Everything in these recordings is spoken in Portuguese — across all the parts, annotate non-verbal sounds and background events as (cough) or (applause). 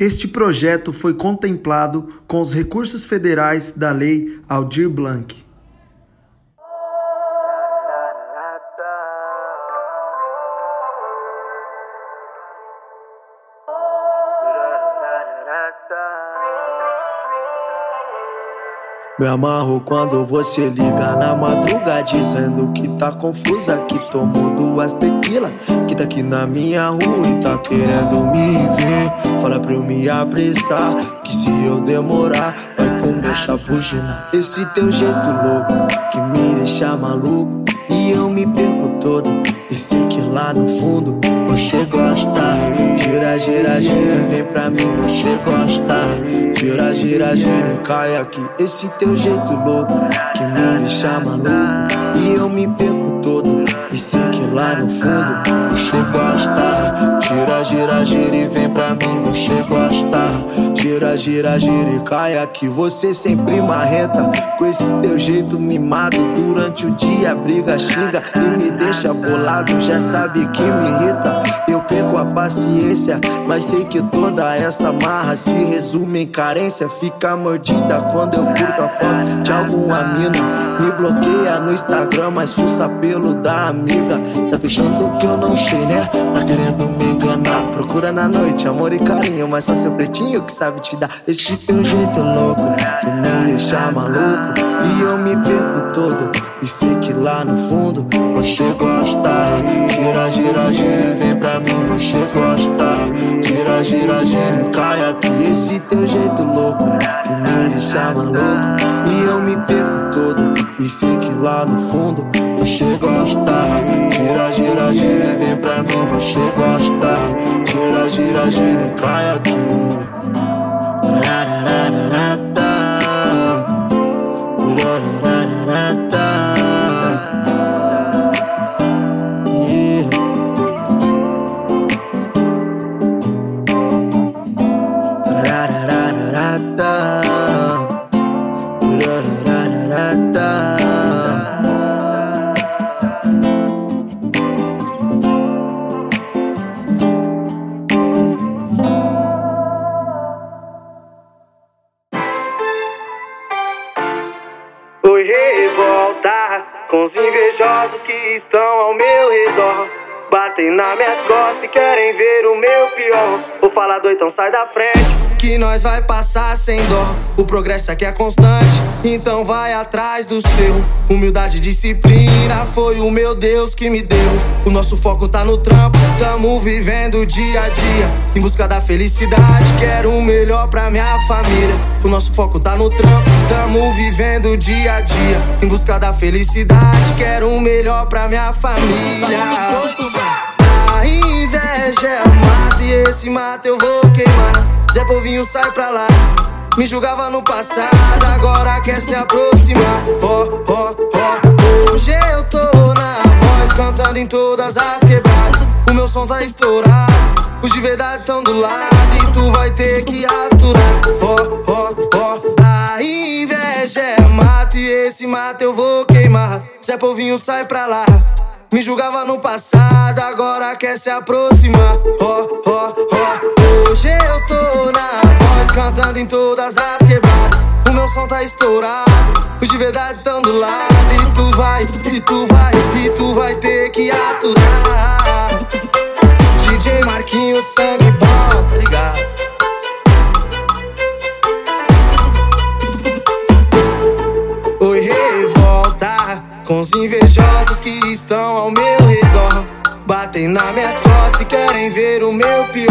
Este projeto foi contemplado com os recursos federais da Lei Aldir Blanc. Me amarro quando você liga na madruga Dizendo que tá confusa, que tomou duas tequila Que tá aqui na minha rua e tá querendo me ver. Fala pra eu me apressar, que se eu demorar Vai começar a bugina Esse teu jeito louco, que me deixa maluco E eu me perco todo, e sei que lá no fundo Você gosta. Gira, gira, gira, vem pra mim, você gosta. Gira, gira, gira, cai aqui. Esse teu jeito louco que me deixa maluco. E eu me perco todo. E sei que lá no fundo. Você gosta? Gira, gira, gira e vem pra mim, você gosta? Gira, gira, gira e cai aqui. Você sempre marrenta Com esse teu jeito mimado. Durante o dia briga, xinga E me deixa bolado. Já sabe que me irrita perco a paciência Mas sei que toda essa marra Se resume em carência. Fica mordida quando eu curto a foto De alguma mina. Me bloqueia no Instagram Mas fuça pelo da amiga. Tá pensando que eu não sei, né? Tá querendo me enganar. Procura na noite amor e carinho Mas só seu pretinho que sabe te dar. Esse teu jeito louco Que me deixa maluco. E eu me perco todo E sei que lá no fundo Você gosta. Gira, gira, gira e vem pra mim Você gosta. Gira, gira, gira e cai aqui. Esse teu jeito louco Que me deixa maluco. E eu me perco todo. E sei que lá no fundo Você gosta. Gira, gira, gira Revolta com os invejosos que estão ao meu redor. Batem na minha costas e querem ver o meu pior. Vou falar doido, então sai da frente. Que nós vai passar sem dó. O progresso aqui é constante, então vai atrás do seu. Humildade e disciplina foi o meu Deus que me deu. O nosso foco tá no trampo, tamo vivendo dia a dia. Em busca da felicidade, quero o melhor pra minha família. O nosso foco tá no trampo, tamo vivendo dia a dia. Em busca da felicidade, quero o melhor pra minha família. A inveja é um mato e esse mato eu vou queimar. Zé Povinho sai pra lá. Me julgava no passado, agora quer se aproximar. Oh, oh, oh. Hoje eu tô na voz, cantando em todas as quebradas. O meu som tá estourado, os de verdade tão do lado. E tu vai ter que aturar. Oh, oh, oh. A inveja é mato e esse mato eu vou queimar. Zé Povinho sai pra lá. Me julgava no passado, agora quer se aproximar. Oh, oh, oh. Hoje eu tô na cantando em todas as quebradas. O meu som tá estourado, os de verdade tão do lado. E tu vai, e tu vai, e tu vai ter que aturar. DJ Marquinhos, sangue bom, tá ligado? Oi, revolta com os invejosos que estão ao meu redor. Batem nas minhas costas e querem ver o meu pior.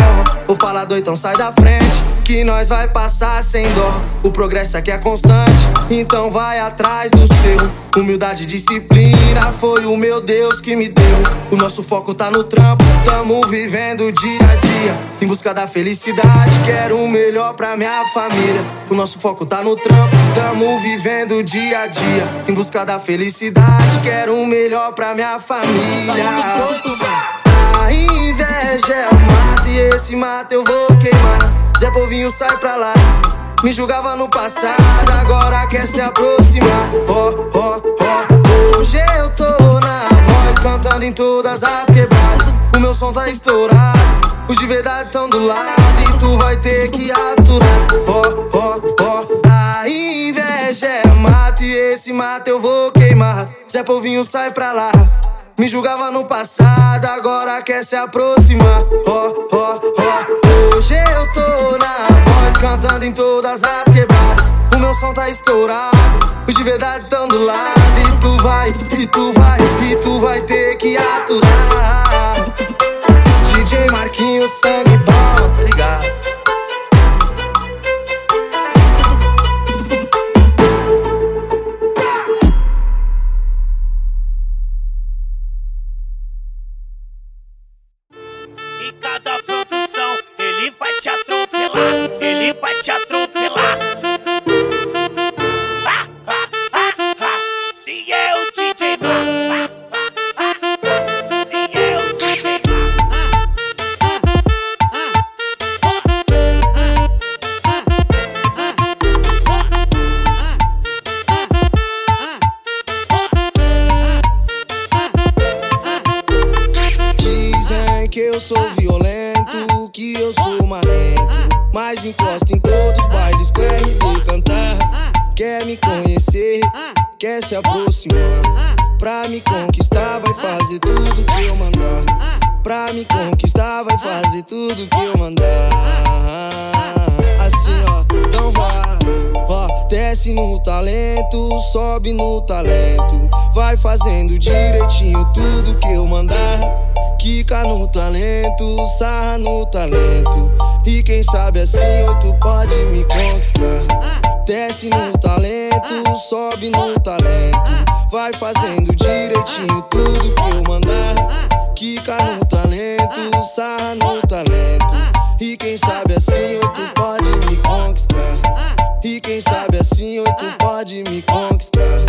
Vou falar doidão, sai da frente. Que nós vai passar sem dó. O progresso aqui é constante, então vai atrás do seu. Humildade e disciplina foi o meu Deus que me deu. O nosso foco tá no trampo, tamo vivendo dia a dia. Em busca da felicidade, quero o melhor pra minha família. O nosso foco tá no trampo, tamo vivendo dia a dia. Em busca da felicidade, quero o melhor pra minha família. A inveja é um e esse mato eu vou queimar. Zé Povinho sai pra lá. Me julgava no passado, agora quer se aproximar. Oh, oh, oh. Hoje eu tô na voz, cantando em todas as quebradas. O meu som tá estourado, Os de verdade tão do lado e tu vai ter que aturar. Ó, ó, ó. A inveja é mato e esse mato eu vou queimar. Zé Povinho sai pra lá. Me julgava no passado, agora quer se aproximar. Ó. Hoje eu tô na voz, cantando em todas as quebradas. O meu som tá estourado, os de verdade tão do lado. E tu vai, e tu vai, e tu vai ter que aturar. DJ Marquinhos, sangue fazendo direitinho tudo que eu mandar. Kika no talento, sarra no talento. E quem sabe assim tu pode me conquistar. Desce no talento, sobe no talento. Vai fazendo direitinho tudo que eu mandar. Kika no talento, sarra no talento. E quem sabe assim tu pode me conquistar. E quem sabe assim tu pode me conquistar.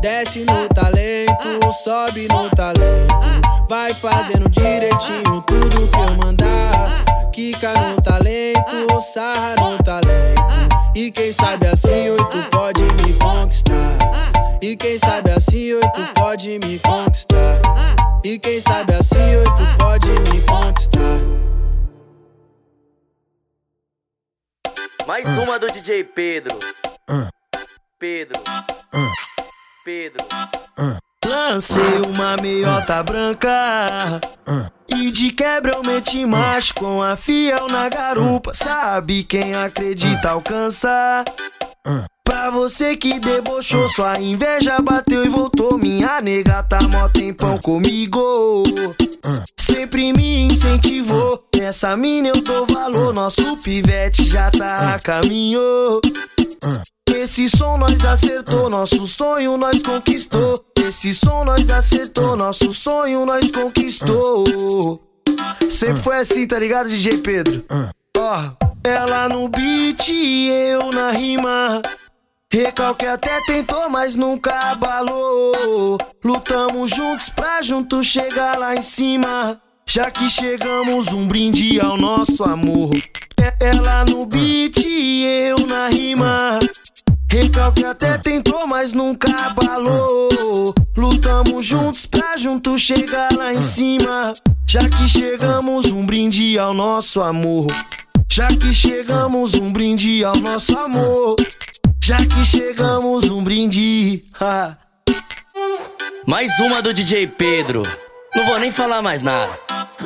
Desce no talento, sobe no talento. Vai fazendo direitinho tudo que eu mandar. Kika no talento, sarra no talento. E quem sabe assim oito pode me conquistar. E quem sabe assim oito pode me conquistar. E quem sabe assim oito pode me conquistar. Mais uma do DJ Pedro. Pedro. Pedro. Lancei uma meiota branca. E de quebra eu meti macho com a fiel na garupa. Sabe quem acredita alcança? Pra você que debochou, sua inveja bateu e voltou. Minha nega tá mó tempão comigo. Sempre me incentivou. Nessa mina eu dou valor. Nosso pivete já tá a caminho. Esse som nós acertou, nosso sonho nós conquistou. Esse som nós acertou, nosso sonho nós conquistou. Sempre foi assim, tá ligado, DJ Pedro? Ó, oh, ela no beat e eu na rima. Recalque até tentou, mas nunca abalou. Lutamos juntos pra juntos chegar lá em cima. Já que chegamos, um brinde ao nosso amor. É ela no beat e eu. Recalque até tentou, mas nunca abalou. Lutamos juntos pra juntos chegar lá em cima. Já que chegamos, um brinde ao nosso amor. Já que chegamos, um brinde ao nosso amor. Já que chegamos um brinde. mais uma do DJ Pedro. Não vou nem falar mais nada.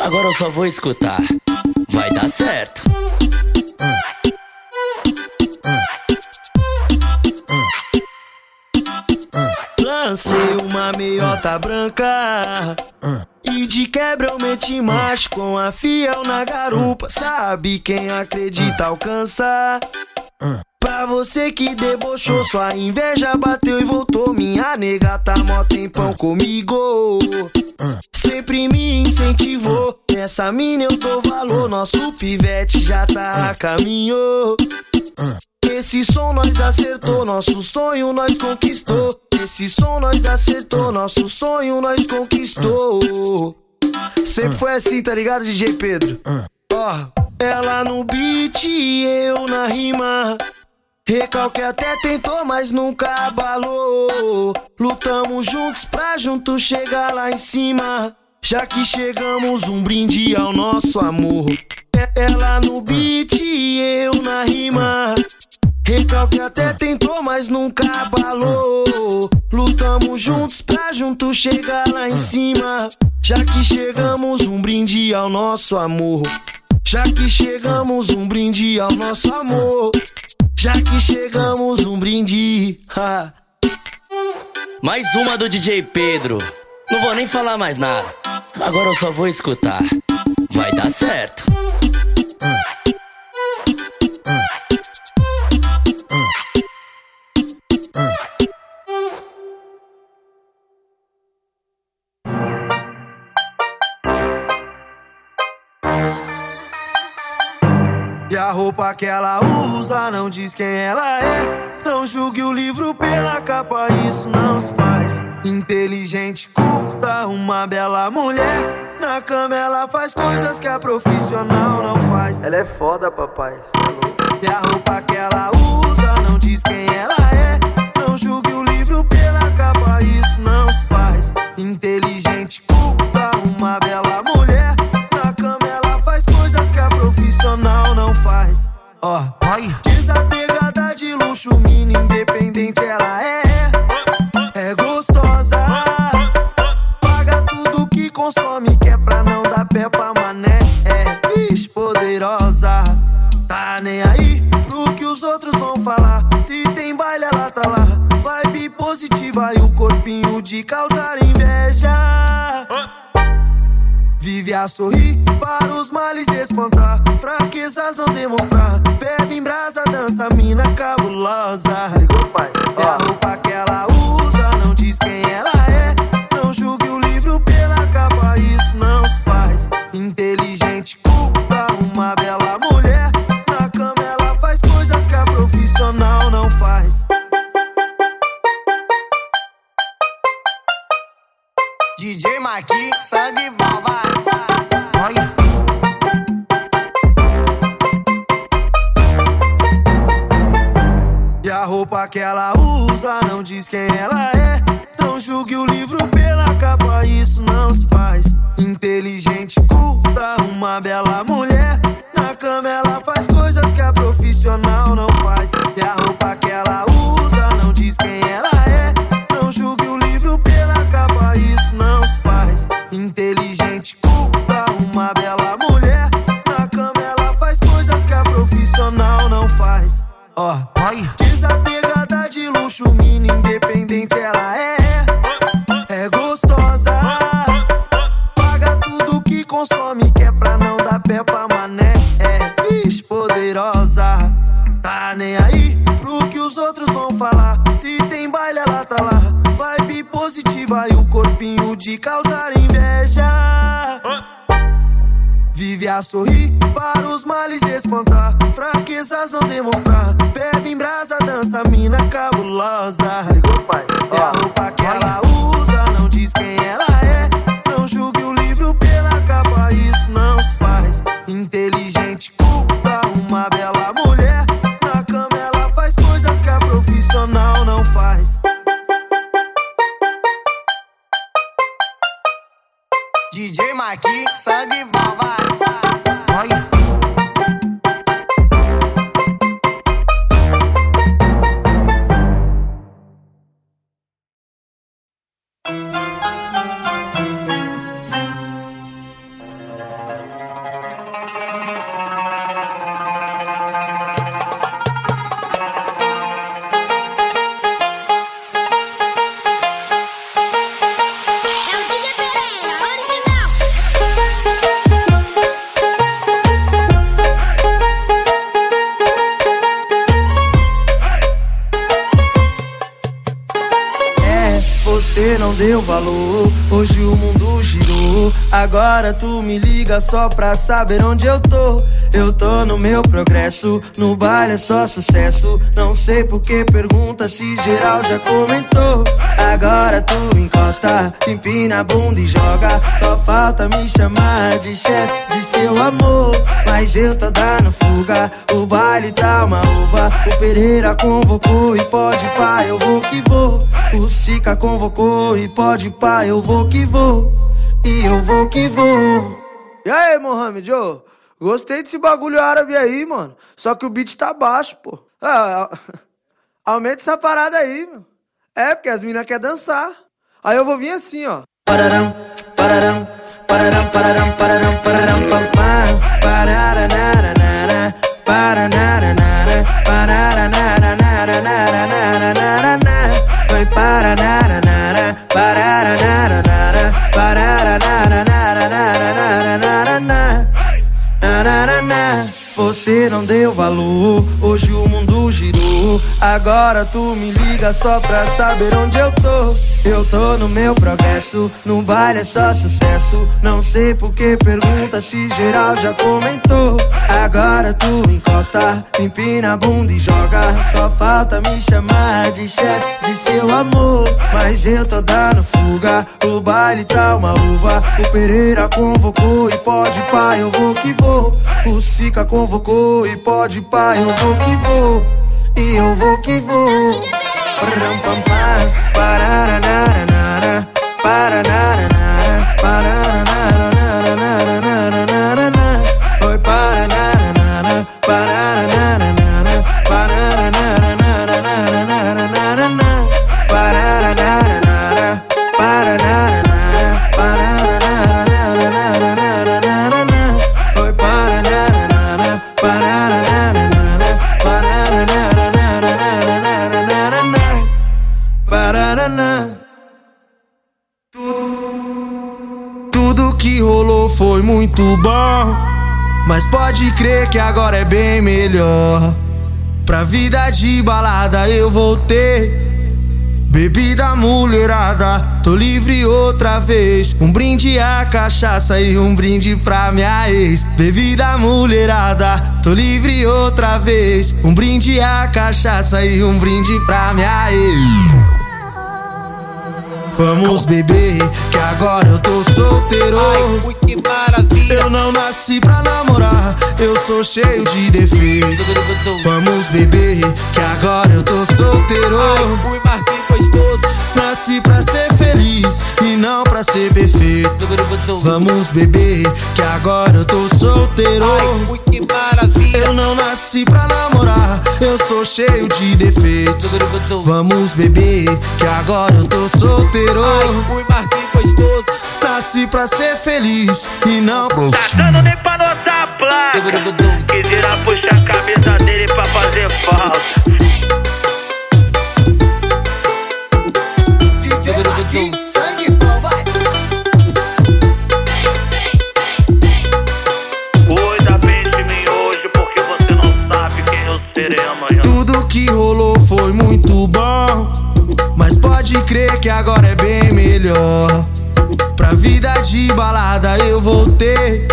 Agora eu só vou escutar. Vai dar certo. Lancei uma meiota branca. E de quebra eu meti macho com a fiel na garupa. Sabe quem acredita alcança. Pra você que debochou, sua inveja bateu e voltou. Minha nega tá mó tempão comigo. Sempre me incentivou. Nessa mina eu dou valor. Nosso pivete já tá a caminho. Esse som nós acertou, nosso sonho nós conquistou. Esse som nós acertou, nosso sonho nós conquistou. Sempre foi assim, tá ligado, DJ Pedro? Ó, ela no beat e eu na rima. Recalque até tentou, mas nunca abalou. Lutamos juntos pra juntos chegar lá em cima. Já que chegamos, um brinde ao nosso amor. Ela no beat e eu na rima. Recalque até tentou, mas nunca abalou. Lutamos juntos pra juntos chegar lá em cima. Já que chegamos, um brinde ao nosso amor. Já que chegamos, um brinde ao nosso amor. Já que chegamos, um brinde. mais uma do DJ Pedro. Não vou nem falar mais nada. Agora eu só vou escutar. Vai dar certo. Roupa que ela usa não diz quem ela é. Não julgue o livro pela capa, isso não se faz. Inteligente, culta, uma bela mulher. Na cama ela faz coisas que a profissional não faz. Ela é foda, papai. E a roupa que ela usa não diz quem ela é. Dança, mina cabulosa. Ligou, pai? É falar. Se tem baile, ela tá lá. Vibe positiva e o corpinho de causar inveja. Vive a sorrir para os males espantar. Fraquezas não demonstrar. Bebe em brasa, dança, mina cabulosa. É a roupa que ela usa, não diz quem ela sangue Você não deu valor, hoje o mundo girou. Agora tu me liga só pra saber onde eu tô. Eu tô no meu progresso, no baile é só sucesso. Não sei por que pergunta se geral já comentou. Agora tu encosta, empina a bunda e joga. Só falta me chamar de chefe de seu amor. Mas eu tô dando fuga, o baile tá uma uva. O Pereira convocou e pode pá, eu vou que vou. O Sica convocou e pode pá, eu vou que vou. E eu vou que vou. E aí, Mohamed, ô? Gostei desse bagulho árabe aí, mano. Só que o beat tá baixo, pô. Ah, (laughs) aumenta essa parada aí, meu. É, porque as minas querem dançar. Aí eu vou vir assim, ó. Pararam, pararam, pararam, pararam, pararam, pararam, pam, pam, pararanara, pararanara, pararanara, Foi pararanara, pararanara, Você não deu valor, hoje o mundo Agora tu me liga só pra saber onde eu tô. Eu tô no meu progresso, no baile é só sucesso. Não sei por que pergunta se geral já comentou. Agora tu encosta, empina a bunda e joga. Só falta me chamar de chefe de seu amor. Mas eu tô dando fuga, o baile tá uma uva. O Pereira convocou e pode pá, eu vou que vou. O Sica convocou e pode pá, eu vou que vou. E eu vou que vou. Ram, pam, pam, pararanara, pararanara, pararanara, agora é bem melhor. Pra vida de balada eu voltei. Bebida mulherada, tô livre outra vez. Um brinde a cachaça e um brinde pra minha ex. Bebida mulherada, tô livre outra vez. Um brinde a cachaça e um brinde pra minha ex. Vamos beber, que agora eu tô solteiro. Ai, que maravilha. Eu não nasci pra namorar, eu sou cheio de defeitos. Vamos beber, que agora eu tô solteiro. Ai, ui, Marquinhos gostoso. Nasci pra ser feliz e não pra ser perfeito. Vamos beber, que agora eu tô solteiro. Ai, que maravilha. Eu não nasci pra namorar, eu sou cheio de defeitos. Vamos beber, que agora eu tô solteiro. Ai, ui, Marquinhos gostoso. Nasci pra ser feliz e não pra Tá dando nem pra notar a placa. Quisera puxar a cabeça dele pra fazer falta. Que agora é bem melhor. Pra vida de balada eu voltei.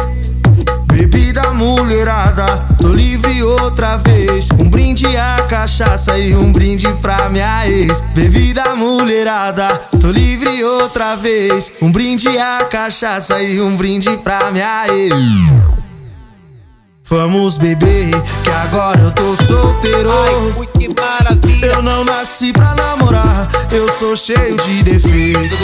Bebida mulherada, tô livre outra vez. Um brinde a cachaça e um brinde pra minha ex. Bebida mulherada, tô livre outra vez. Um brinde a cachaça e um brinde pra minha ex. Vamos beber, que agora eu tô solteiro. Ai, que maravilha. Eu não nasci pra namorar, eu sou cheio de defeitos.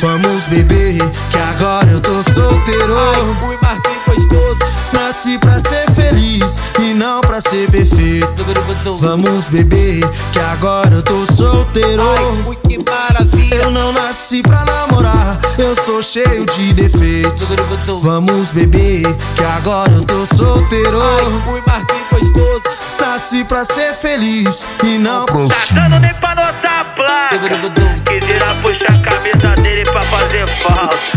Vamos beber, que agora eu tô solteiro. Ai, ui, Marquinhos gostoso. Nasci pra ser feliz e não pra ser perfeito. Vamos beber, que agora eu tô solteiro. Ai, que maravilha. Eu não nasci pra namorar, eu sou cheio de defeitos. Vamos beber, que agora eu tô solteiro. Ai, ui, Marquinhos gostoso. Nasci pra ser feliz e não pra Tá dando nem pra notar a placa. Quisera puxar a cabeça dele pra fazer falta.